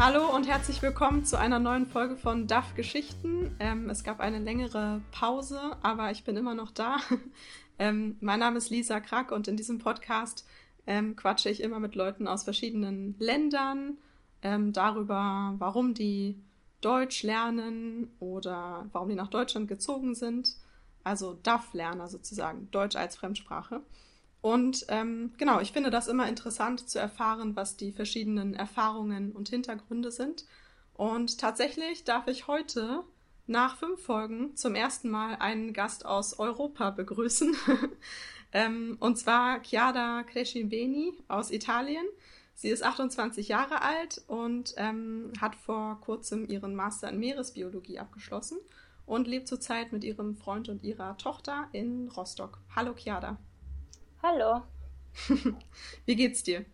Hallo und herzlich willkommen zu einer neuen Folge von DAF Geschichten. Ähm, es gab eine längere Pause, aber ich bin immer noch da. ähm, mein Name ist Lisa Krack und in diesem Podcast ähm, quatsche ich immer mit Leuten aus verschiedenen Ländern ähm, darüber, warum die Deutsch lernen oder warum die nach Deutschland gezogen sind. Also DAF-Lerner sozusagen, Deutsch als Fremdsprache. Und ähm, genau, ich finde das immer interessant zu erfahren, was die verschiedenen Erfahrungen und Hintergründe sind. Und tatsächlich darf ich heute nach fünf Folgen zum ersten Mal einen Gast aus Europa begrüßen. ähm, und zwar Chiara Cresciveni aus Italien. Sie ist 28 Jahre alt und ähm, hat vor kurzem ihren Master in Meeresbiologie abgeschlossen und lebt zurzeit mit ihrem Freund und ihrer Tochter in Rostock. Hallo Chiara. Hallo. Wie geht's dir?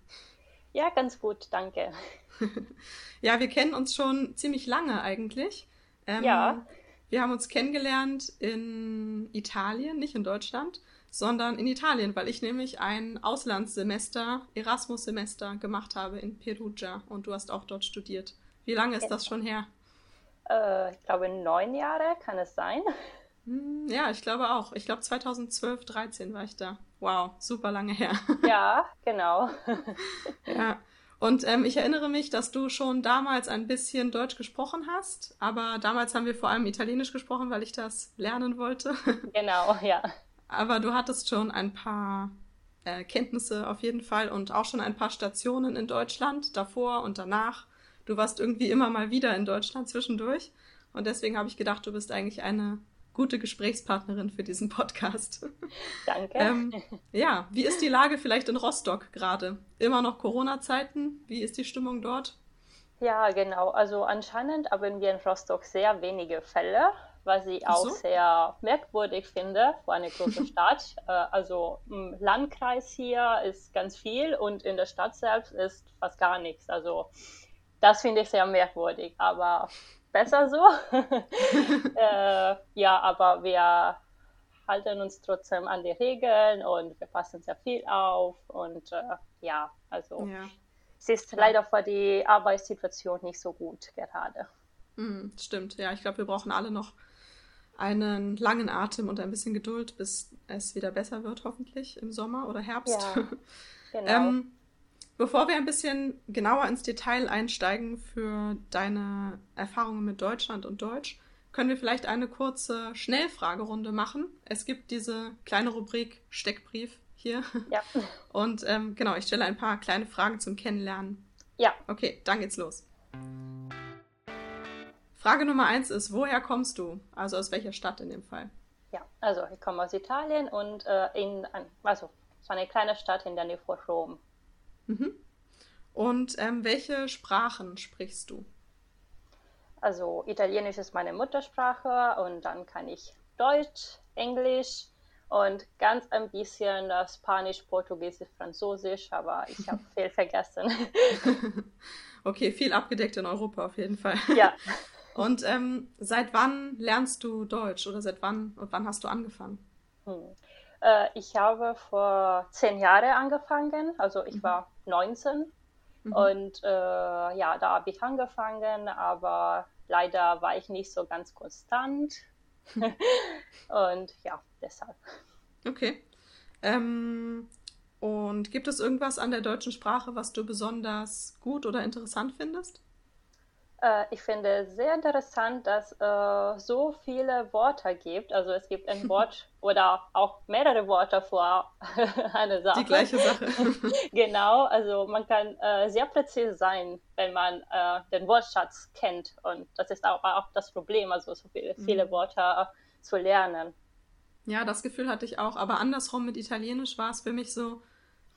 Ja, ganz gut, danke. ja, wir kennen uns schon ziemlich lange eigentlich. Ähm, ja. Wir haben uns kennengelernt in Italien, nicht in Deutschland, sondern in Italien, weil ich nämlich ein Auslandssemester, Erasmus-Semester gemacht habe in Perugia und du hast auch dort studiert. Wie lange ist das schon her? Äh, ich glaube neun Jahre, kann es sein? Hm, ja, ich glaube auch. Ich glaube 2012, 13 war ich da. Wow, super lange her. Ja, genau. ja. Und ähm, ich erinnere mich, dass du schon damals ein bisschen Deutsch gesprochen hast, aber damals haben wir vor allem Italienisch gesprochen, weil ich das lernen wollte. Genau, ja. Aber du hattest schon ein paar äh, Kenntnisse auf jeden Fall und auch schon ein paar Stationen in Deutschland davor und danach. Du warst irgendwie immer mal wieder in Deutschland zwischendurch. Und deswegen habe ich gedacht, du bist eigentlich eine gute Gesprächspartnerin für diesen Podcast. Danke. ähm, ja, wie ist die Lage vielleicht in Rostock gerade? Immer noch Corona-Zeiten? Wie ist die Stimmung dort? Ja, genau. Also anscheinend haben wir in Rostock sehr wenige Fälle, was ich auch so. sehr merkwürdig finde für eine große Stadt. Äh, also im Landkreis hier ist ganz viel und in der Stadt selbst ist fast gar nichts. Also das finde ich sehr merkwürdig. Aber besser so. äh, ja, aber wir halten uns trotzdem an die Regeln und wir passen sehr viel auf und äh, ja, also ja. es ist leider für die Arbeitssituation nicht so gut gerade. Mhm, stimmt, ja, ich glaube, wir brauchen alle noch einen langen Atem und ein bisschen Geduld, bis es wieder besser wird, hoffentlich im Sommer oder Herbst. Ja, genau. ähm, Bevor wir ein bisschen genauer ins Detail einsteigen für deine Erfahrungen mit Deutschland und Deutsch, können wir vielleicht eine kurze Schnellfragerunde machen. Es gibt diese kleine Rubrik Steckbrief hier. Ja. Und ähm, genau, ich stelle ein paar kleine Fragen zum Kennenlernen. Ja. Okay, dann geht's los. Frage Nummer eins ist, woher kommst du? Also aus welcher Stadt in dem Fall? Ja, also ich komme aus Italien und äh, in, also so eine kleine Stadt in der Nähe von Rom. Mhm. Und ähm, welche Sprachen sprichst du? Also Italienisch ist meine Muttersprache und dann kann ich Deutsch, Englisch und ganz ein bisschen Spanisch, Portugiesisch, Französisch, aber ich habe viel vergessen. okay, viel abgedeckt in Europa auf jeden Fall. Ja. Und ähm, seit wann lernst du Deutsch oder seit wann und wann hast du angefangen? Hm. Äh, ich habe vor zehn Jahren angefangen, also ich mhm. war 19 mhm. und äh, ja, da habe ich angefangen, aber leider war ich nicht so ganz konstant und ja, deshalb. Okay. Ähm, und gibt es irgendwas an der deutschen Sprache, was du besonders gut oder interessant findest? Äh, ich finde sehr interessant, dass es äh, so viele Worte gibt. Also es gibt ein Wort oder auch mehrere Worte vor eine Sache. Die gleiche Sache. genau, also man kann äh, sehr präzise sein, wenn man äh, den Wortschatz kennt. Und das ist auch, auch das Problem, also so viele, viele mhm. Worte zu lernen. Ja, das Gefühl hatte ich auch. Aber andersrum mit Italienisch war es für mich so,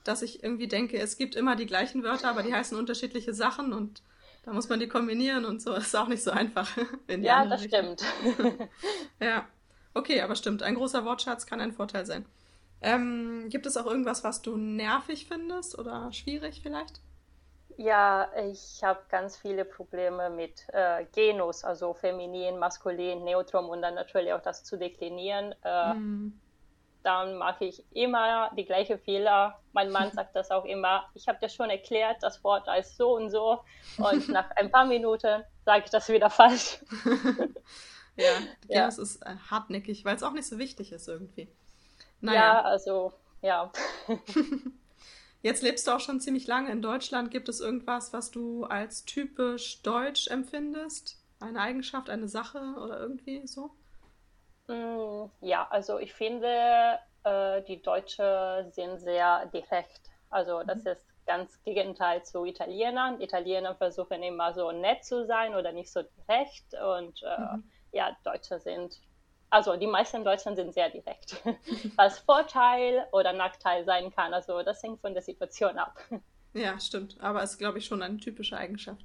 dass ich irgendwie denke, es gibt immer die gleichen Wörter, aber die heißen unterschiedliche Sachen und da muss man die kombinieren und so. Das ist auch nicht so einfach. ja, das stimmt. ja. Okay, aber stimmt. Ein großer Wortschatz kann ein Vorteil sein. Ähm, gibt es auch irgendwas, was du nervig findest oder schwierig vielleicht? Ja, ich habe ganz viele Probleme mit äh, Genus, also feminin, maskulin, neutrum und dann natürlich auch das zu deklinieren. Äh, mm. Dann mache ich immer die gleiche Fehler. Mein Mann sagt das auch immer. Ich habe dir schon erklärt, das Wort heißt so und so. Und nach ein paar Minuten sage ich das wieder falsch. ja, ja, es ist äh, hartnäckig, weil es auch nicht so wichtig ist irgendwie. Naja. Ja, also, ja. Jetzt lebst du auch schon ziemlich lange in Deutschland. Gibt es irgendwas, was du als typisch deutsch empfindest? Eine Eigenschaft, eine Sache oder irgendwie so? Mm, ja, also ich finde, äh, die Deutschen sind sehr direkt. Also das mhm. ist ganz Gegenteil zu Italienern. Italiener versuchen immer so nett zu sein oder nicht so direkt. Und äh, mhm. ja, Deutsche sind, also die meisten Deutschen sind sehr direkt. Was Vorteil oder Nachteil sein kann. Also das hängt von der Situation ab. Ja, stimmt. Aber es ist, glaube ich, schon eine typische Eigenschaft.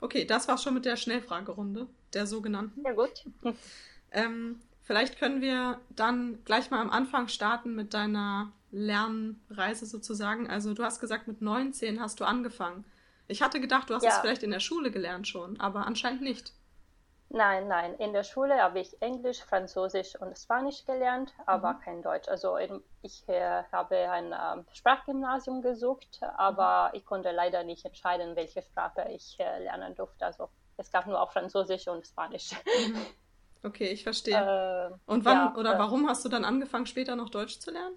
Okay, das war schon mit der Schnellfragerunde, der sogenannten. Ja, gut. Ähm, vielleicht können wir dann gleich mal am Anfang starten mit deiner Lernreise sozusagen. Also du hast gesagt, mit 19 hast du angefangen. Ich hatte gedacht, du hast ja. es vielleicht in der Schule gelernt schon, aber anscheinend nicht. Nein, nein. In der Schule habe ich Englisch, Französisch und Spanisch gelernt, aber mhm. kein Deutsch. Also ich äh, habe ein ähm, Sprachgymnasium gesucht, aber mhm. ich konnte leider nicht entscheiden, welche Sprache ich äh, lernen durfte. Also es gab nur auch Französisch und Spanisch. Mhm. Okay, ich verstehe. Äh, und wann ja, oder äh, warum hast du dann angefangen, später noch Deutsch zu lernen?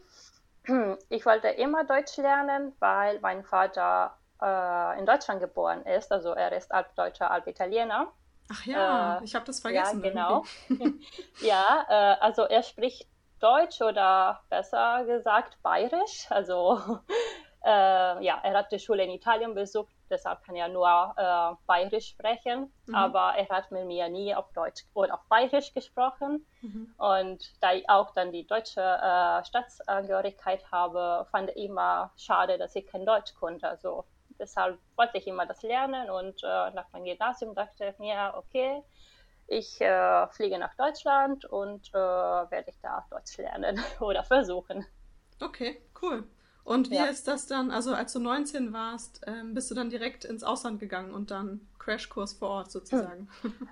Ich wollte immer Deutsch lernen, weil mein Vater äh, in Deutschland geboren ist. Also er ist halb Deutscher, halb Italiener. Ach ja, äh, ich habe das vergessen. Ja, genau. ja, äh, also er spricht Deutsch oder besser gesagt Bayerisch. Also äh, ja, er hat die Schule in Italien besucht, deshalb kann er nur äh, Bayerisch sprechen. Mhm. Aber er hat mit mir nie auf Deutsch oder auf Bayerisch gesprochen. Mhm. Und da ich auch dann die deutsche äh, Staatsangehörigkeit habe, fand ich immer schade, dass ich kein Deutsch konnte. Also deshalb wollte ich immer das lernen und äh, nach meinem Gymnasium dachte ich mir, okay, ich äh, fliege nach Deutschland und äh, werde ich da Deutsch lernen oder versuchen. Okay, cool. Und wie ja. ist das dann, also als du 19 warst, ähm, bist du dann direkt ins Ausland gegangen und dann Crashkurs vor Ort sozusagen?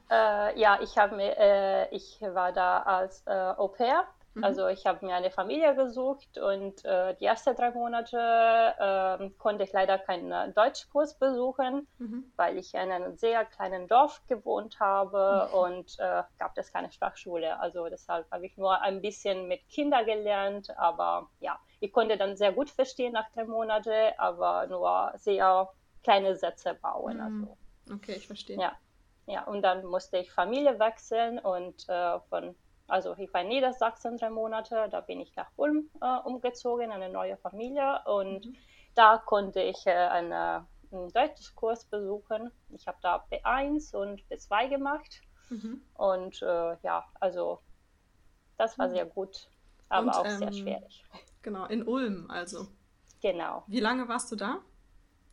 Äh, ja, ich, mir, äh, ich war da als äh, Au pair Mhm. Also ich habe mir eine Familie gesucht und äh, die ersten drei Monate äh, konnte ich leider keinen Deutschkurs besuchen, mhm. weil ich in einem sehr kleinen Dorf gewohnt habe mhm. und äh, gab es keine Sprachschule. Also deshalb habe ich nur ein bisschen mit Kindern gelernt, aber ja, ich konnte dann sehr gut verstehen nach drei Monaten, aber nur sehr kleine Sätze bauen. Mhm. Also. Okay, ich verstehe. Ja. Ja, und dann musste ich Familie wechseln und äh, von also ich war in Niedersachsen drei Monate, da bin ich nach Ulm äh, umgezogen, eine neue Familie und mhm. da konnte ich äh, eine, einen Deutschkurs besuchen. Ich habe da B1 und B2 gemacht mhm. und äh, ja, also das war mhm. sehr gut, aber und, auch ähm, sehr schwierig. Genau, in Ulm also. Genau. Wie lange warst du da?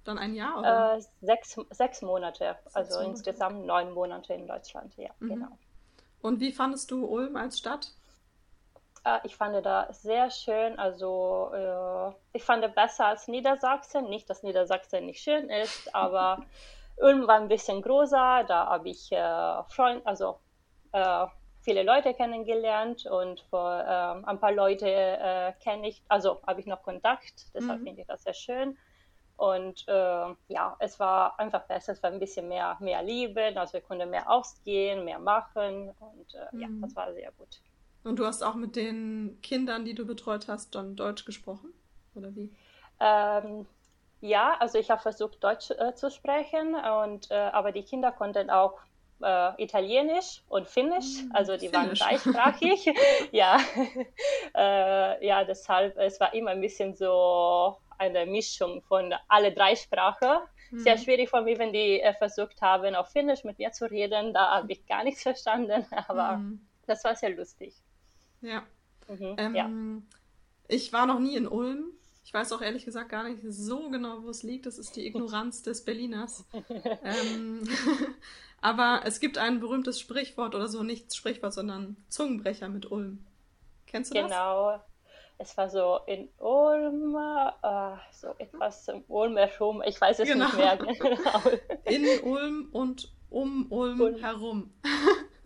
Dann ein Jahr? Oder? Äh, sechs, sechs Monate, sechs also Monate. insgesamt neun Monate in Deutschland, ja, mhm. genau. Und wie fandest du Ulm als Stadt? Äh, ich fand da sehr schön. Also äh, ich fand besser als Niedersachsen. Nicht, dass Niedersachsen nicht schön ist, aber Ulm war ein bisschen größer. Da habe ich äh, Freund, also viele Leute kennengelernt und vor, ein paar Leute kenne ich, also habe ich noch Kontakt. Deshalb mhm. finde ich das sehr schön. Und äh, ja, es war einfach besser, es war ein bisschen mehr, mehr Liebe, also wir konnten mehr ausgehen, mehr machen und äh, mhm. ja, das war sehr gut. Und du hast auch mit den Kindern, die du betreut hast, dann Deutsch gesprochen? Oder wie? Ähm, ja, also ich habe versucht, Deutsch äh, zu sprechen, und, äh, aber die Kinder konnten auch äh, Italienisch und Finnisch, mhm, also die Finnisch. waren dreisprachig. ja. Äh, ja, deshalb, es war immer ein bisschen so eine Mischung von alle drei Sprachen. Mhm. Sehr schwierig für mich, wenn die äh, versucht haben, auf Finnisch mit mir zu reden. Da habe ich gar nichts verstanden, aber mhm. das war sehr lustig. Ja. Mhm, ähm, ja. Ich war noch nie in Ulm. Ich weiß auch ehrlich gesagt gar nicht so genau, wo es liegt. Das ist die Ignoranz des Berliners. ähm, aber es gibt ein berühmtes Sprichwort oder so, nicht Sprichwort, sondern Zungenbrecher mit Ulm. Kennst du genau. das? Genau es war so in Ulm, äh, so etwas im Ulm herum, ich weiß es genau. nicht mehr genau. In Ulm und um Ulm, Ulm. herum.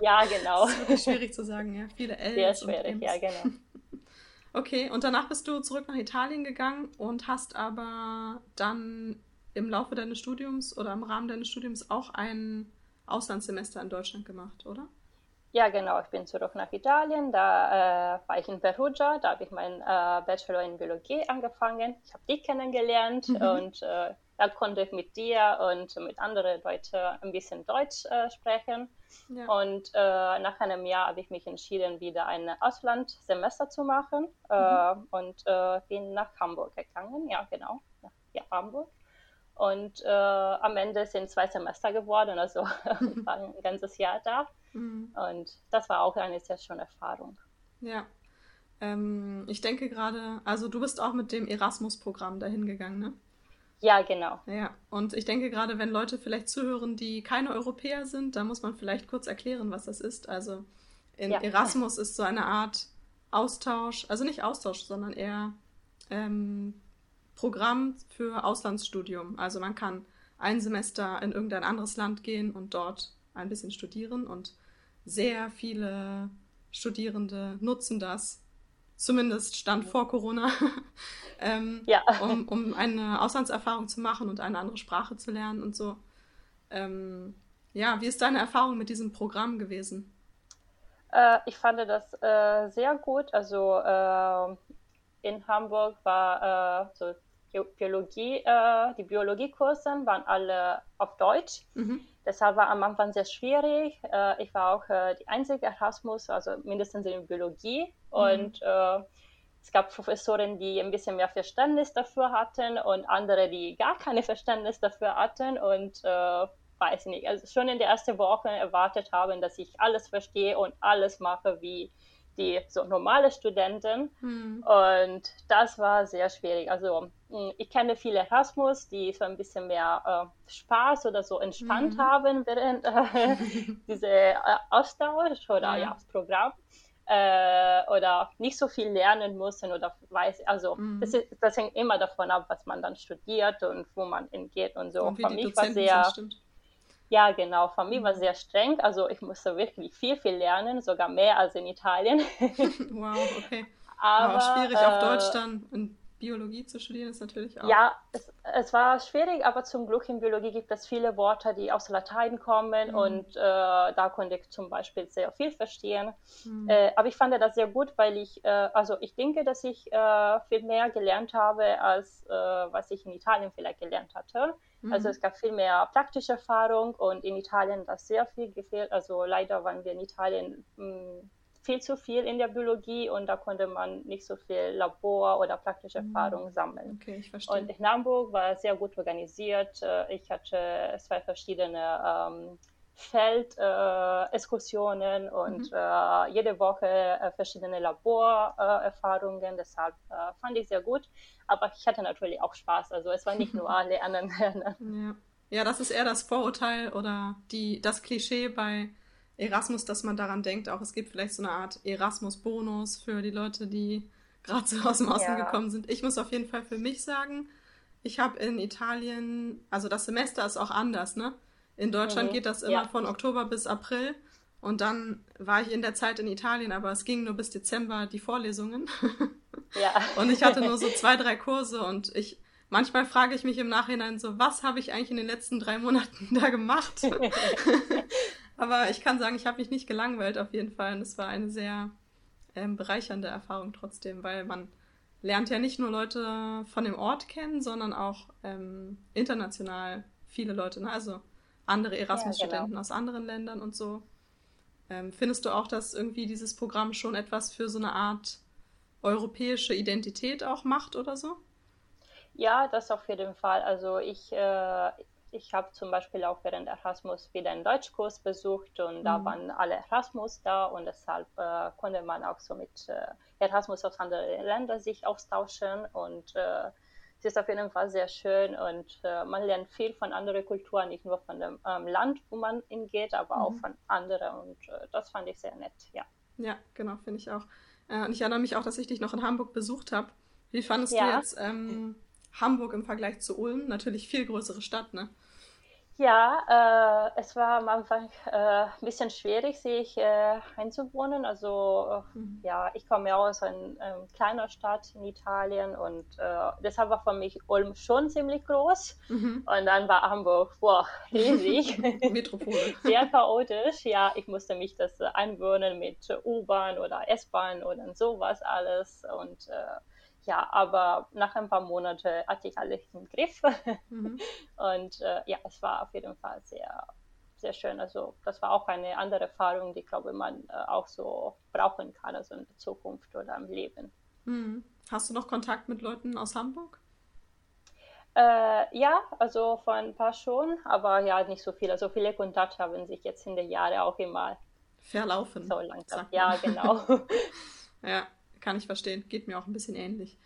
Ja, genau. Das ist wirklich schwierig zu sagen, ja. Viele L. Sehr schwierig, ja, genau. Okay, und danach bist du zurück nach Italien gegangen und hast aber dann im Laufe deines Studiums oder im Rahmen deines Studiums auch ein Auslandssemester in Deutschland gemacht, oder? Ja, genau. Ich bin zurück nach Italien. Da äh, war ich in Perugia. Da habe ich meinen äh, Bachelor in Biologie angefangen. Ich habe dich kennengelernt mhm. und äh, da konnte ich mit dir und mit anderen Leuten ein bisschen Deutsch äh, sprechen. Ja. Und äh, nach einem Jahr habe ich mich entschieden, wieder ein Auslandssemester zu machen äh, mhm. und bin nach Hamburg gegangen. Ja, genau. Nach ja, Hamburg. Und am Ende sind zwei Semester geworden, also war ein ganzes Jahr da. Mhm. Und das war auch eine sehr schöne Erfahrung. Ja. Ähm, ich denke gerade, also du bist auch mit dem Erasmus-Programm dahin gegangen, ne? Ja, genau. Ja, und ich denke gerade, wenn Leute vielleicht zuhören, die keine Europäer sind, da muss man vielleicht kurz erklären, was das ist. Also in ja. Erasmus ist so eine Art Austausch, also nicht Austausch, sondern eher ähm, Programm für Auslandsstudium. Also man kann ein Semester in irgendein anderes Land gehen und dort ein bisschen studieren und sehr viele Studierende nutzen das, zumindest stand vor Corona, ähm, ja. um, um eine Auslandserfahrung zu machen und eine andere Sprache zu lernen und so. Ähm, ja, wie ist deine Erfahrung mit diesem Programm gewesen? Äh, ich fand das äh, sehr gut. Also äh, in Hamburg war äh, so Biologie, äh, die Biologiekurse waren alle auf Deutsch. Mhm. Deshalb war am Anfang sehr schwierig. Äh, ich war auch äh, die einzige Erasmus, also mindestens in Biologie. Mhm. Und äh, es gab Professoren, die ein bisschen mehr Verständnis dafür hatten und andere, die gar keine Verständnis dafür hatten. Und äh, weiß nicht, also schon in der ersten Woche erwartet haben, dass ich alles verstehe und alles mache wie die so normale Studenten. Hm. Und das war sehr schwierig. Also hm, ich kenne viele Erasmus, die so ein bisschen mehr äh, Spaß oder so entspannt hm. haben während äh, diese äh, Austausch oder ja. ja Programm. Äh, oder nicht so viel lernen müssen oder weiß, also mhm. das, ist, das, hängt immer davon ab, was man dann studiert und wo man hingeht und so. Und Für mich war sehr, sind, ja, genau. Für mich war sehr streng. Also ich musste wirklich viel, viel lernen, sogar mehr als in Italien. wow, okay. Aber, Aber schwierig äh, auf Deutsch dann in Biologie zu studieren ist natürlich auch. Ja, es, es, war schwierig, aber zum Glück in Biologie gibt es viele Worte, die aus Latein kommen mhm. und äh, da konnte ich zum Beispiel sehr viel verstehen. Mhm. Äh, aber ich fand das sehr gut, weil ich, äh, also ich denke, dass ich äh, viel mehr gelernt habe, als äh, was ich in Italien vielleicht gelernt hatte. Also mhm. Also es gab viel mehr praktische Erfahrung und in Italien das sehr viel gefehlt. Also leider waren wir in Italien mh, hm, viel zu viel in der Biologie und da konnte man nicht so viel Labor oder praktische mhm. Erfahrung sammeln. Okay, ich verstehe. Und in Hamburg war es sehr gut organisiert. Äh, ich hatte zwei verschiedene ähm, Feldexkursionen äh, und mhm. äh, jede Woche äh, verschiedene Laborerfahrungen. Deshalb äh, fand ich sehr gut. Aber ich hatte natürlich auch Spaß. Also es war nicht nur Lernen, Lernen. Ja. ja, das ist eher das Vorurteil oder die, das Klischee bei Erasmus, dass man daran denkt, auch es gibt vielleicht so eine Art Erasmus-Bonus für die Leute, die gerade so aus dem Ausland ja. gekommen sind. Ich muss auf jeden Fall für mich sagen, ich habe in Italien, also das Semester ist auch anders, ne? In Deutschland mhm. geht das immer ja. von Oktober bis April. Und dann war ich in der Zeit in Italien, aber es ging nur bis Dezember die Vorlesungen. Ja. und ich hatte nur so zwei, drei Kurse und ich, manchmal frage ich mich im Nachhinein so, was habe ich eigentlich in den letzten drei Monaten da gemacht? aber ich kann sagen, ich habe mich nicht gelangweilt auf jeden Fall. Und es war eine sehr ähm, bereichernde Erfahrung trotzdem, weil man lernt ja nicht nur Leute von dem Ort kennen, sondern auch ähm, international viele Leute. Ne? Also andere Erasmus-Studenten ja, genau. aus anderen Ländern und so. Ähm, findest du auch, dass irgendwie dieses Programm schon etwas für so eine Art europäische Identität auch macht oder so? Ja, das auf jeden Fall. Also ich, äh, ich habe zum Beispiel auch während Erasmus wieder einen Deutschkurs besucht und mhm. da waren alle Erasmus da und deshalb äh, konnte man auch so mit äh, Erasmus aus anderen Ländern sich austauschen und äh, es ist auf jeden Fall sehr schön und äh, man lernt viel von anderen Kulturen, nicht nur von dem ähm, Land, wo man hingeht, aber mhm. auch von anderen und äh, das fand ich sehr nett, ja. Ja, genau, finde ich auch. Äh, und ich erinnere mich auch, dass ich dich noch in Hamburg besucht habe. Wie fandest ja. du jetzt ähm, Hamburg im Vergleich zu Ulm? Natürlich viel größere Stadt, ne? Ja, äh, es war am Anfang äh, ein bisschen schwierig, sich äh, einzuwohnen. Also mhm. ja, ich komme ja aus einer ähm, kleiner Stadt in Italien und äh, deshalb war für mich Ulm schon ziemlich groß. Mhm. Und dann war Hamburg, boah, riesig. Metropole. Sehr chaotisch. Ja, ich musste mich das einwohnen mit U-Bahn oder S-Bahn oder sowas alles. Und äh, ja, aber nach ein paar Monaten hatte ich alles im Griff. Mhm. Und äh, ja, es war auf jeden Fall sehr, sehr schön. Also das war auch eine andere Erfahrung, die, ich glaube, man äh, auch so brauchen kann, also in der Zukunft oder im Leben. Mhm. Hast du noch Kontakt mit Leuten aus Hamburg? Äh, ja, also von ein paar schon, aber ja, nicht so viele. Also viele Kontakte haben sich jetzt in den Jahren auch immer verlaufen. So langsam. Ja, genau. ja, kann ich verstehen. Geht mir auch ein bisschen ähnlich.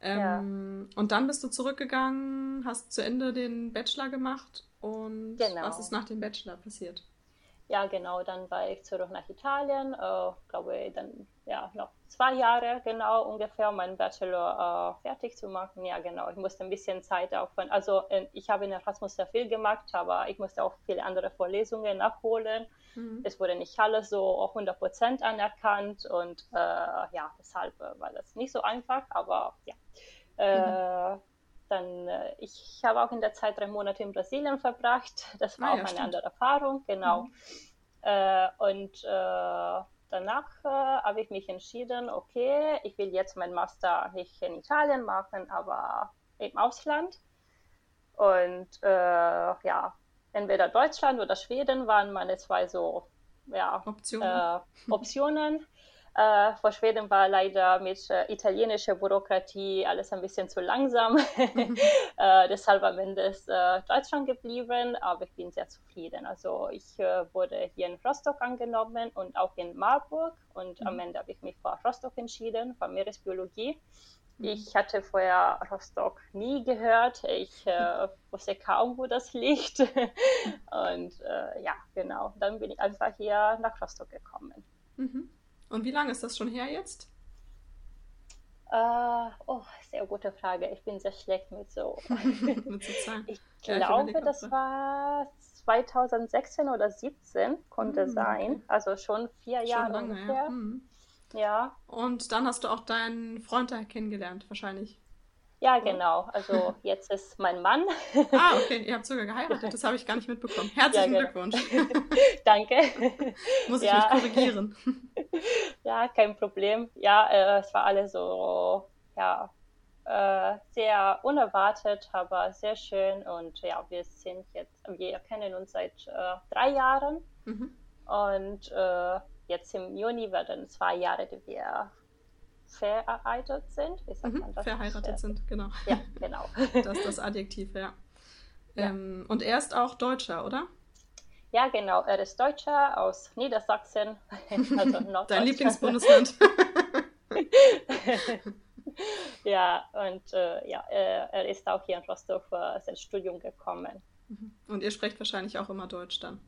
Ähm, ja. Und dann bist du zurückgegangen, hast zu Ende den Bachelor gemacht und genau. was ist nach dem Bachelor passiert? Ja, genau, dann war ich zurück nach Italien, äh, glaube dann ja noch zwei Jahre genau ungefähr, um meinen Bachelor äh, fertig zu machen. Ja, genau, ich musste ein bisschen Zeit aufwenden. Also äh, ich habe in Erasmus sehr viel gemacht, aber ich musste auch viele andere Vorlesungen nachholen. Mhm. Es wurde nicht alles so 100% anerkannt und äh, ja, deshalb äh, war das nicht so einfach, aber ja. Mhm. Dann, äh, ich habe auch in der Zeit drei Monate in Brasilien verbracht. Das war ah, auch ja, eine stimmt. andere Erfahrung, genau. Mhm. Äh, und äh, danach äh, habe ich mich entschieden, okay, ich will jetzt meinen Master nicht in Italien machen, aber im Ausland. Und äh, ja, entweder Deutschland oder Schweden waren meine zwei so ja, Optionen. Äh, Optionen. Äh, vor Schweden war leider mit äh, italienischer Bürokratie alles ein bisschen zu langsam. Mhm. äh, deshalb am Ende ist äh, Deutschland geblieben, aber ich bin sehr zufrieden. Also ich äh, wurde hier in Rostock angenommen und auch in Marburg und mhm. am Ende habe ich mich für Rostock entschieden, für Meeresbiologie. Mhm. Ich hatte vorher Rostock nie gehört. Ich äh, wusste kaum, wo das liegt. Und äh, ja, genau. Dann bin ich einfach hier nach Rostock gekommen. Mhm. Und wie lange ist das schon her jetzt? Uh, oh, sehr gute Frage. Ich bin sehr schlecht mit so. mit so Zahlen. Ich ja, glaube, ich das war 2016 oder 2017, konnte mm, sein. Okay. Also schon vier schon Jahre lange, ungefähr. Ja. Mm. ja. Und dann hast du auch deinen Freund da kennengelernt, wahrscheinlich. Ja, genau. Also jetzt ist mein Mann. Ah, okay. Ihr habt sogar geheiratet. Das habe ich gar nicht mitbekommen. Herzlichen ja, genau. Glückwunsch. Danke. Muss ich ja. mich korrigieren. Ja, kein Problem. Ja, äh, es war alles so, ja, äh, sehr unerwartet, aber sehr schön. Und ja, wir sind jetzt, wir kennen uns seit äh, drei Jahren. Mhm. Und äh, jetzt im Juni werden zwei Jahre, die wir verheiratet sind. Wie sagt mhm, man das? Verheiratet sind, genau. Ja, genau. das ist das Adjektiv, ja. ja. Ähm, und er ist auch Deutscher, oder? Ja, genau. Er ist Deutscher aus Niedersachsen. Also Dein Lieblingsbundesland. ja, und äh, ja, er, ist auch hier in Rostock für sein Studium gekommen. Mhm. Und ihr sprecht wahrscheinlich auch immer Deutsch dann?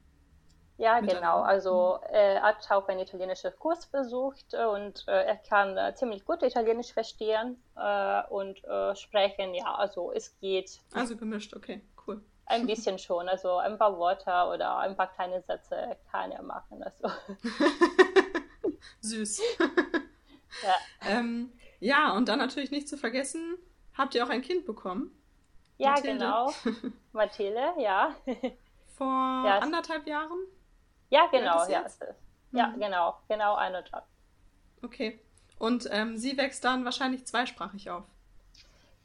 Ja, genau. Also mhm. er hat auch einen italienischen Kurs besucht und äh, er kann äh, ziemlich gut Italienisch verstehen äh, und äh, sprechen. Ja, also es geht. Also gemischt, okay, cool. Ein bisschen schon. Also ein paar Worte oder ein paar kleine Sätze kann er machen. Also. Süß. ja. Ähm, ja, und dann natürlich nicht zu vergessen, habt ihr auch ein Kind bekommen? Ja, Mathilde. genau. Mathilde, ja. Vor ja, anderthalb Jahren? Ja, genau, ja. Ist, ja, mhm. genau, genau eine Job. Okay. Und ähm, sie wächst dann wahrscheinlich zweisprachig auf.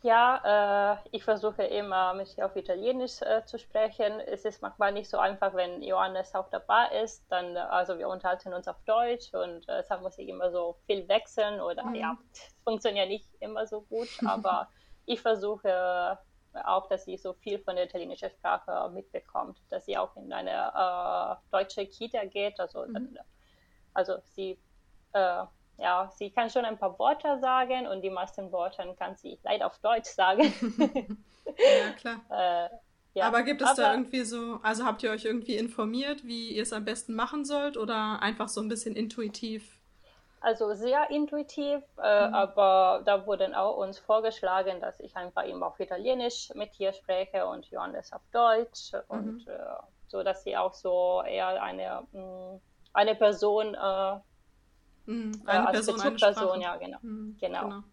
Ja, äh, ich versuche immer mit ihr auf Italienisch äh, zu sprechen. Es ist manchmal nicht so einfach, wenn Johannes auch dabei ist. Dann, äh, also wir unterhalten uns auf Deutsch und äh, deshalb muss ich immer so viel wechseln oder mhm. ja, funktioniert nicht immer so gut. Aber ich versuche auch, dass sie so viel von der italienischen Sprache mitbekommt, dass sie auch in eine äh, deutsche Kita geht. Also, mhm. also sie, äh, ja, sie kann schon ein paar Worte sagen und die meisten Worte kann sie leider auf Deutsch sagen. ja, klar. äh, ja. Aber gibt es Aber, da irgendwie so, also habt ihr euch irgendwie informiert, wie ihr es am besten machen sollt oder einfach so ein bisschen intuitiv? Also sehr intuitiv, äh, mhm. aber da wurden auch uns vorgeschlagen, dass ich einfach immer auf Italienisch mit ihr spreche und Johannes auf Deutsch mhm. und äh, so, dass sie auch so eher eine, mh, mm, eine Person, äh, mhm. eine äh, als Person, Bezugsperson, ja, genau. Mhm, genau. genau.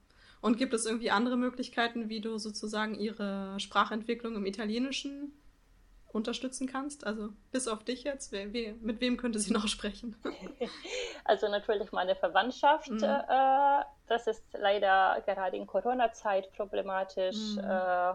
Und gibt es irgendwie andere Möglichkeiten, wie du sozusagen ihre Sprachentwicklung im Italienischen unterstützen kannst? Also bis auf dich jetzt, wer, wer, mit wem könnte sie noch sprechen? Also natürlich meine Verwandtschaft. Mhm. Äh, das ist leider gerade in Corona-Zeit problematisch, mhm. äh,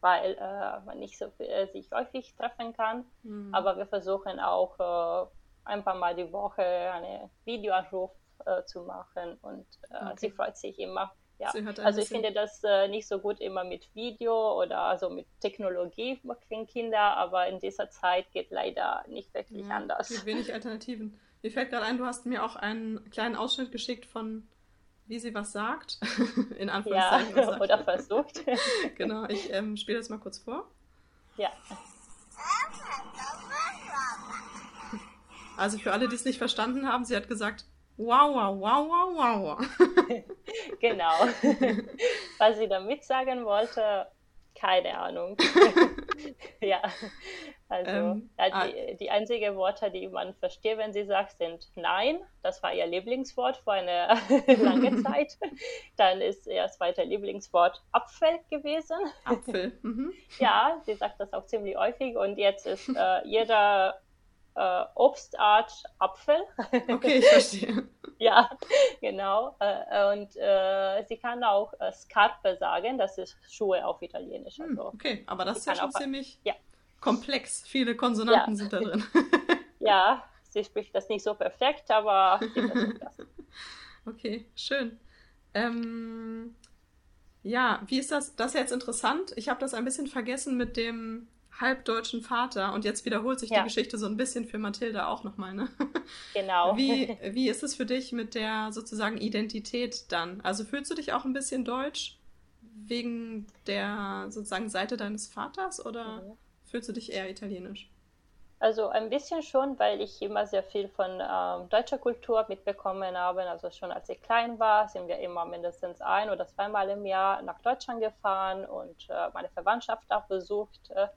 weil äh, man nicht so viel, äh, sich häufig treffen kann. Mhm. Aber wir versuchen auch äh, ein paar Mal die Woche einen Videoanruf äh, zu machen und okay. sie freut sich immer ja, also ich finde das äh, nicht so gut immer mit Video oder also mit Technologie für Kinder, aber in dieser Zeit geht leider nicht wirklich ja, anders. Es gibt wenig Alternativen. Mir fällt gerade ein, du hast mir auch einen kleinen Ausschnitt geschickt von wie sie was sagt. In Anführungszeichen. Ja, oder versucht. genau, ich ähm, spiele das mal kurz vor. Ja. Also für alle, die es nicht verstanden haben, sie hat gesagt, Wow, wow, wow, wow, wow. genau. Was sie damit sagen wollte, keine Ahnung. ja, also ähm, ja, die, ah. die einzigen Worte, die man versteht, wenn sie sagt, sind Nein. Das war ihr Lieblingswort vor einer langen Zeit. Dann ist ihr zweiter Lieblingswort Apfel gewesen. Apfel. Mhm. Ja, sie sagt das auch ziemlich häufig und jetzt ist äh, jeder äh, Obstart Apfel. Okay, ich verstehe. ja, genau. Äh, und äh, sie kann auch äh, Scarpe sagen, das ist Schuhe auf Italienisch. Hm, also, okay, aber das ist ja schon ziemlich ja. komplex. Viele Konsonanten ja. sind da drin. ja, sie spricht das nicht so perfekt, aber sie versucht das. Okay, schön. Ähm, ja, wie ist das? Das ist jetzt interessant. Ich habe das ein bisschen vergessen mit dem halbdeutschen Vater und jetzt wiederholt sich ja. die Geschichte so ein bisschen für Mathilde auch nochmal, ne? Genau. Wie, wie ist es für dich mit der sozusagen Identität dann? Also fühlst du dich auch ein bisschen deutsch wegen der sozusagen Seite deines Vaters oder mhm. fühlst du dich eher italienisch? Also ein bisschen schon, weil ich immer sehr viel von ähm, deutscher Kultur mitbekommen habe. Also schon als ich klein war, sind wir immer mindestens ein oder zweimal im Jahr nach Deutschland gefahren und äh, meine Verwandtschaft auch besucht. Äh,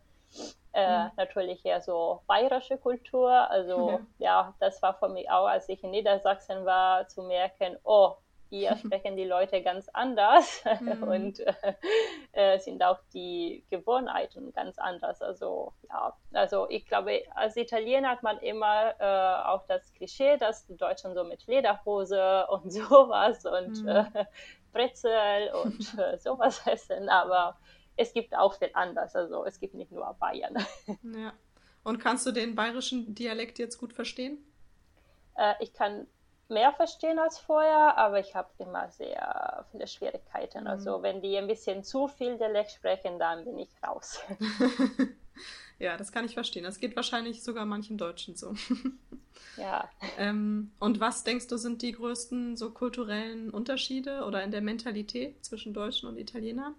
äh, mhm. Natürlich eher so bayerische Kultur. Also mhm. ja, das war für mich auch, als ich in Niedersachsen war, zu merken, oh, hier sprechen die Leute ganz anders mhm. und äh, äh, sind auch die Gewohnheiten ganz anders. Also ja, also ich glaube, als Italiener hat man immer äh, auch das Klischee, dass die Deutschen so mit Lederhose und sowas und mhm. Äh, Brezel und äh, sowas essen, aber es gibt auch viel anders. Also es gibt nicht nur Bayern. Ja. Und kannst du den bayerischen Dialekt jetzt gut verstehen? Äh, ich kann mehr verstehen als vorher, aber ich habe immer sehr viele Schwierigkeiten. Mhm. Also wenn die ein bisschen zu viel Dialekt sprechen, dann bin ich raus. ja, das kann ich verstehen. Das geht wahrscheinlich sogar manchen Deutschen so. ja. Ähm, und was denkst du sind die größten so kulturellen Unterschiede oder in der Mentalität zwischen Deutschen und Italienern?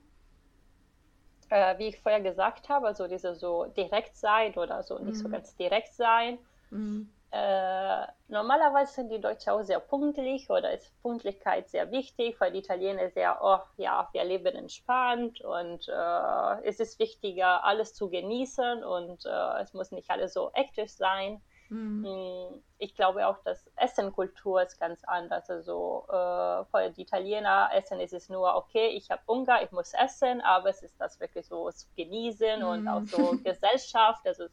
Äh, wie ich vorher gesagt habe, also diese so direkt sein oder so nicht mhm. so ganz direkt sein. Mhm. Äh, normalerweise sind die Deutschen auch sehr pünktlich oder ist Pünktlichkeit sehr wichtig, weil die Italiener sehr, oh ja, wir leben entspannt und äh, es ist wichtiger, alles zu genießen und äh, es muss nicht alles so aktiv sein. Mhm. Mm, ich glaube auch, dass Essenkultur ist ganz anders. Also äh, für die Italiener Essen ist es nur, okay, ich habe Hunger, ich muss essen, aber es ist das wirklich so zu genießen mhm. und auch so Gesellschaft. Also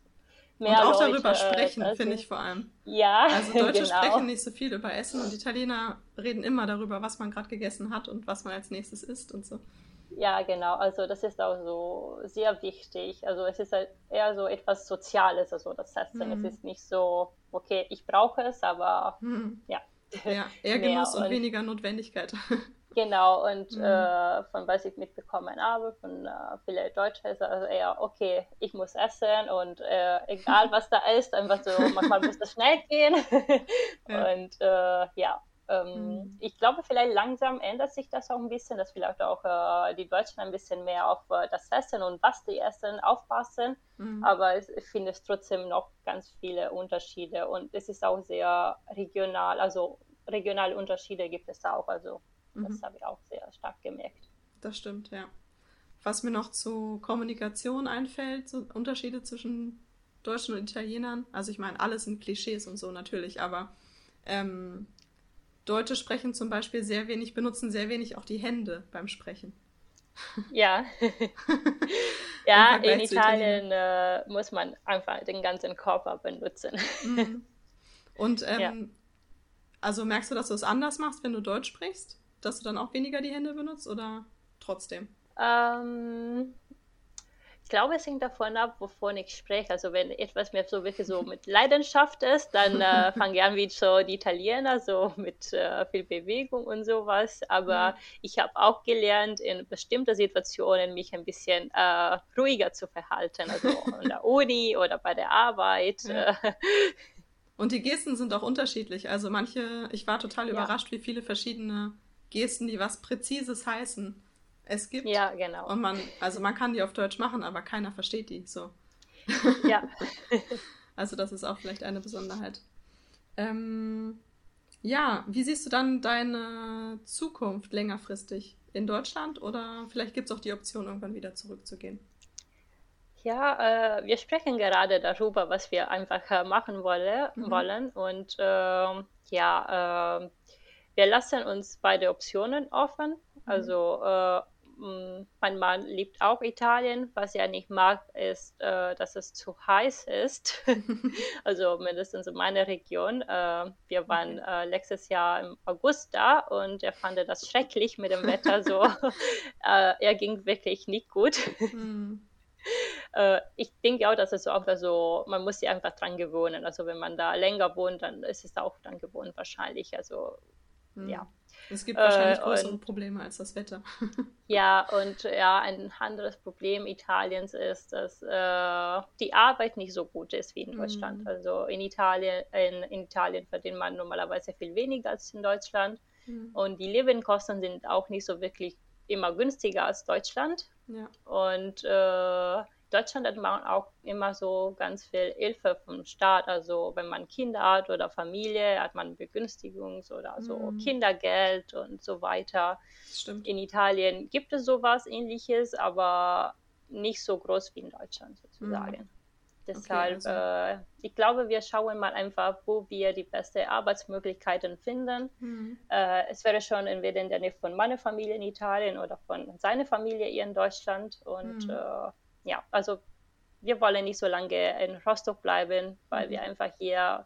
mehr und auch Leute, darüber sprechen, äh, finde ich vor allem. Ja, also Deutsche genau. sprechen nicht so viel über Essen und Italiener reden immer darüber, was man gerade gegessen hat und was man als nächstes isst und so. Ja, genau. Also das ist auch so sehr wichtig. Also es ist halt eher so etwas Soziales, also das Essen. Mhm. Es ist nicht so, okay, ich brauche es, aber mhm. ja. Ja, eher Genuss und, und, weniger Notwendigkeit. Genau, und mhm. äh, von was ich mitbekommen habe, von äh, vielen Deutschen ist also eher, okay, ich muss essen und äh, egal was da ist, einfach so, manchmal muss das schnell gehen. ja. Und äh, ja, mhm. Ich glaube, vielleicht langsam ändert sich das auch ein bisschen, dass vielleicht auch äh, die Deutschen ein bisschen mehr auf äh, das Essen und was die essen aufpassen. Mhm. Aber es, ich finde es trotzdem noch ganz viele Unterschiede und es ist auch sehr regional. Also regionale Unterschiede gibt es auch. Also das mhm. habe ich auch sehr stark gemerkt. Das stimmt, ja. Was mir noch zu Kommunikation einfällt, so Unterschiede zwischen Deutschen und Italienern. Also ich meine, alles sind Klischees und so natürlich, aber ähm, Deutsche sprechen zum Beispiel sehr wenig, benutzen sehr wenig auch die Hände beim Sprechen. Ja. ja, in Italien äh, muss man einfach den ganzen Körper benutzen. Mhm. Und ähm, ja. also merkst du, dass du es anders machst, wenn du Deutsch sprichst? Dass du dann auch weniger die Hände benutzt oder trotzdem? Ähm, ich glaube, es hängt davon ab, wovon ich spreche. Also wenn etwas mir so wirklich so mit Leidenschaft ist, dann äh, fange ich an wie so die Italiener, so mit äh, viel Bewegung und sowas. Aber mhm. ich habe auch gelernt, in bestimmten Situationen mich ein bisschen äh, ruhiger zu verhalten. Also in der Uni oder bei der Arbeit. Ja. Und die Gesten sind auch unterschiedlich. Also manche, ich war total ja. überrascht, wie viele verschiedene Gesten, die was Präzises heißen es gibt. Ja, genau. Und man, also man kann die auf Deutsch machen, aber keiner versteht die so. Ja. also das ist auch vielleicht eine Besonderheit. Ähm, ja, wie siehst du dann deine Zukunft längerfristig in Deutschland oder vielleicht gibt es auch die Option, irgendwann wieder zurückzugehen? Ja, äh, wir sprechen gerade darüber, was wir einfach äh, machen wolle, mhm. wollen. Und äh, ja, wir lassen uns beide Optionen offen. Mhm. Also äh, mein Mann liebt auch Italien. Was er nicht mag, ist, äh, dass es zu heiß ist. also mindestens in meiner Region. Äh, wir waren äh, letztes Jahr im August da und er fand das schrecklich mit dem Wetter. So, äh, er ging wirklich nicht gut. Mhm. ich denke auch, dass es auch so, man muss sich einfach dran gewöhnen. Also wenn man da länger wohnt, dann ist es auch dran gewohnt wahrscheinlich. Also mhm. ja. Es gibt wahrscheinlich äh, größere und, Probleme als das Wetter. ja, und ja, ein anderes Problem Italiens ist, dass äh, die Arbeit nicht so gut ist wie in Deutschland. Mhm. Also in Italien, in, in, Italien verdient man normalerweise viel weniger als in Deutschland. Mhm. Und die Lebenskosten sind auch nicht so wirklich immer günstiger als Deutschland. Ja. Und äh, Deutschland hat man auch immer so ganz viel Hilfe vom Staat. Also wenn man Kinder hat oder Familie, hat man Begünstigungs- oder so mm. Kindergeld und so weiter. Stimmt. In Italien gibt es sowas ähnliches, aber nicht so groß wie in Deutschland sozusagen. Mm. Deshalb, okay, also. äh, ich glaube, wir schauen mal einfach, wo wir die besten Arbeitsmöglichkeiten finden. Mhm. Äh, es wäre schon entweder in der Nähe von meiner Familie in Italien oder von seiner Familie hier in Deutschland. Und mhm. äh, ja, also wir wollen nicht so lange in Rostock bleiben, weil mhm. wir einfach hier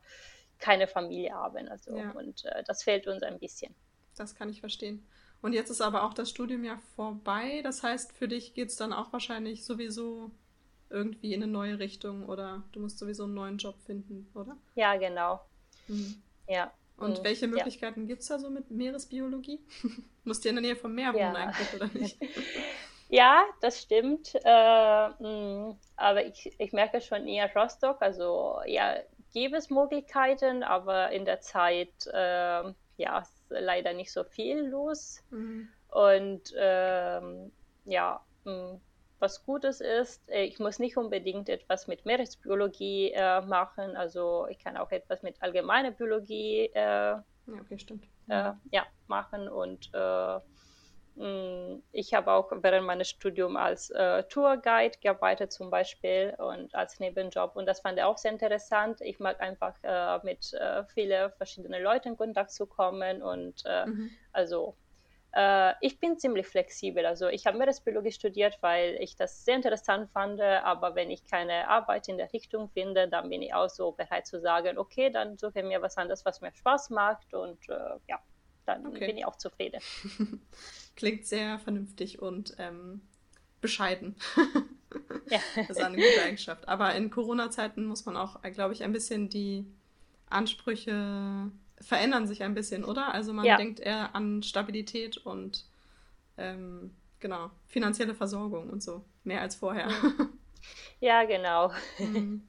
keine Familie haben. Also, ja. Und äh, das fehlt uns ein bisschen. Das kann ich verstehen. Und jetzt ist aber auch das Studium ja vorbei. Das heißt, für dich geht es dann auch wahrscheinlich sowieso irgendwie in eine neue Richtung oder du musst sowieso einen neuen Job finden, oder? Ja, genau. Mhm. Ja. Und mhm. welche Möglichkeiten ja. gibt es da so mit Meeresbiologie? musst du in der Nähe vom Meer wohnen ja. eigentlich, oder nicht? Ja, das stimmt. Äh, mm, aber ich, ich merke schon eher Rostock. Also ja, gäbe es Möglichkeiten, aber in der Zeit äh, ja, ist leider nicht so viel los. Mhm. Und ähm, ja, mh, mm, was Gutes ist, äh, ich muss nicht unbedingt etwas mit Meeresbiologie äh, machen. Also ich kann auch etwas mit allgemeiner Biologie äh, ja, okay, stimmt. Äh, ja, machen und äh, ich habe auch während meines Studiums als äh, Tourguide gearbeitet zum Beispiel und als Nebenjob und das fand ich auch sehr interessant. Ich mag einfach äh, mit äh, vielen verschiedenen Leuten in Kontakt zu kommen und äh, mhm. also äh, ich bin ziemlich flexibel. Also ich habe Meeresbiologie studiert, weil ich das sehr interessant fand, aber wenn ich keine Arbeit in der Richtung finde, dann bin ich auch so bereit zu sagen, okay, dann suche ich mir was anderes, was mir Spaß macht und äh, ja, dann okay. bin ich auch zufrieden. Klingt sehr vernünftig und ähm, bescheiden. ja. Das ist eine gute Eigenschaft. Aber in Corona-Zeiten muss man auch, glaube ich, ein bisschen die Ansprüche verändern sich ein bisschen, oder? Also man ja. denkt eher an Stabilität und ähm, genau, finanzielle Versorgung und so, mehr als vorher. Ja, genau. Mhm.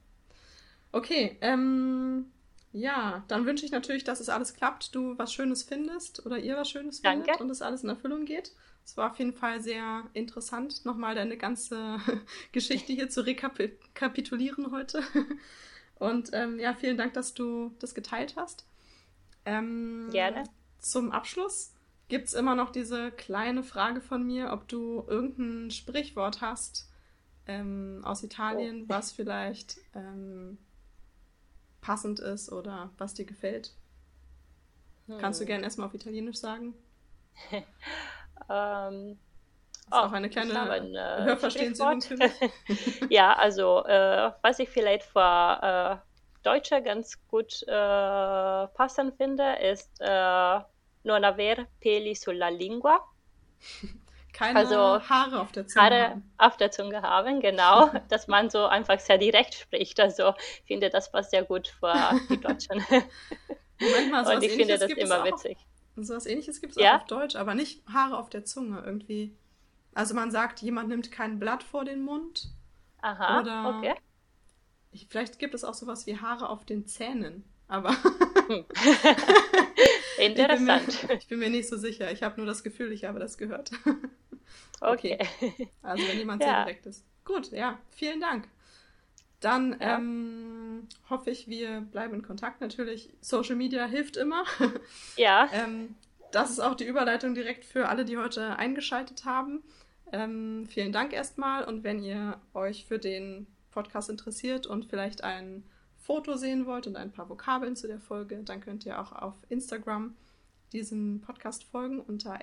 Okay, ähm, ja, dann wünsche ich natürlich, dass es alles klappt, du was Schönes findest oder ihr was Schönes Danke. findet und es alles in Erfüllung geht. Es war auf jeden Fall sehr interessant, nochmal deine ganze Geschichte hier zu rekapitulieren heute. Und ähm, ja, vielen Dank, dass du das geteilt hast. Ähm, Gerne. Zum Abschluss gibt es immer noch diese kleine Frage von mir, ob du irgendein Sprichwort hast ähm, aus Italien, oh. was vielleicht ähm, passend ist oder was dir gefällt. Hm. Kannst du gerne erstmal auf Italienisch sagen? ähm, ist oh, auch eine kleine ein, äh, Hörverstehensübung für mich. ja, also äh, was ich vielleicht für äh, Deutsche ganz gut äh, passend finde, ist äh, non aver peli sulla lingua. Keine also, Haare auf der Zunge. Haare haben. auf der Zunge haben, genau. dass man so einfach sehr direkt spricht. Also ich finde, das passt sehr gut für die Deutschen. Moment mal, Und ich finde das immer witzig. So was ähnliches gibt es ja? auch auf Deutsch, aber nicht Haare auf der Zunge irgendwie. Also man sagt, jemand nimmt kein Blatt vor den Mund. Aha, oder okay. Vielleicht gibt es auch sowas wie Haare auf den Zähnen, aber hm. Interessant. Ich bin, mir, ich bin, mir, nicht so sicher. Ich habe nur das Gefühl, ich habe das gehört. Okay. okay. Also wenn jemand ja. sehr direkt ist. Gut, ja, vielen Dank. Dann ja. ähm, hoffe ich, wir bleiben in Kontakt. Natürlich, Social Media hilft immer. Ja. ähm, das ist auch die Überleitung direkt für alle, die heute eingeschaltet haben. Ähm, vielen Dank erstmal und wenn ihr euch für den Podcast interessiert und vielleicht ein Foto sehen wollt und ein paar Vokabeln zu der Folge, dann könnt ihr auch auf Instagram diesem Podcast folgen unter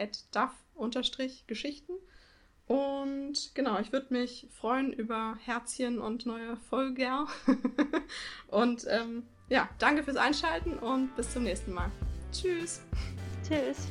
duff-geschichten. Und genau, ich würde mich freuen über Herzchen und neue Folger. und ähm, ja, danke fürs Einschalten und bis zum nächsten Mal. Tschüss. Tschüss.